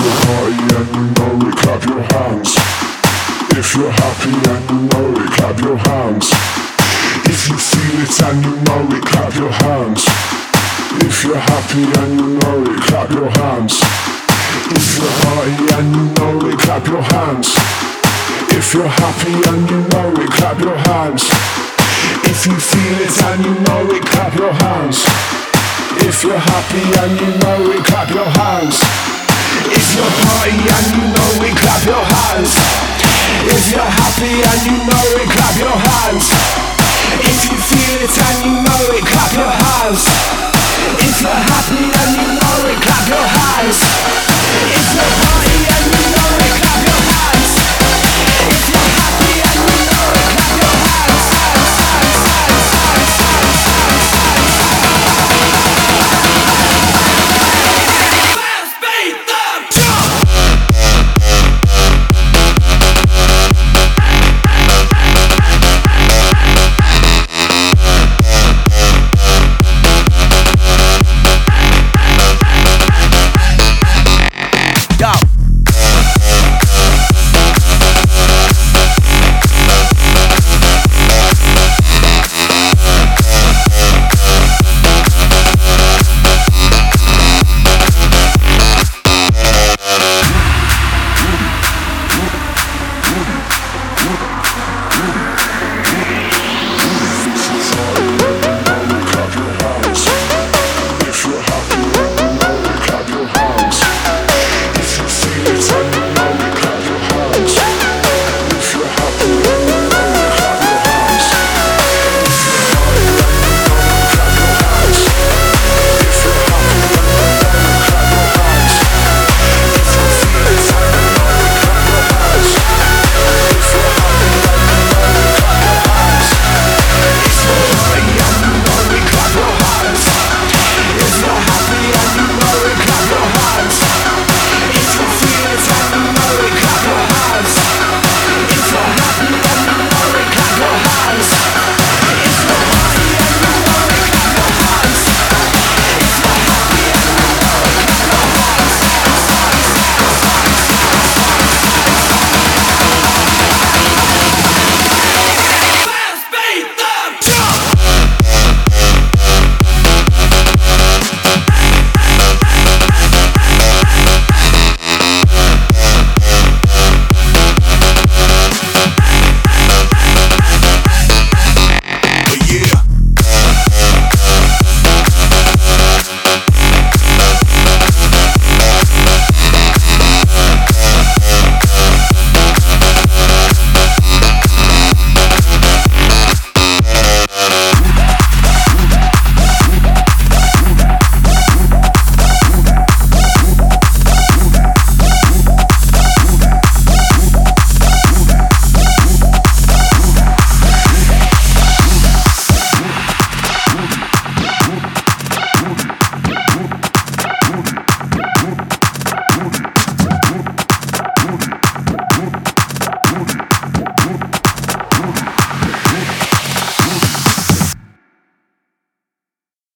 and you know it, clap your hands. If you're happy and you know it, clap your hands. If you feel it and you know it, clap your hands. If you're happy and you know it, clap your hands. If you're and you know it, clap your hands. If you're happy and you know it, clap your hands. If you feel it and you know it, clap your hands. If you're happy and you know it, clap your hands. You're happy and you know it, clap your hands.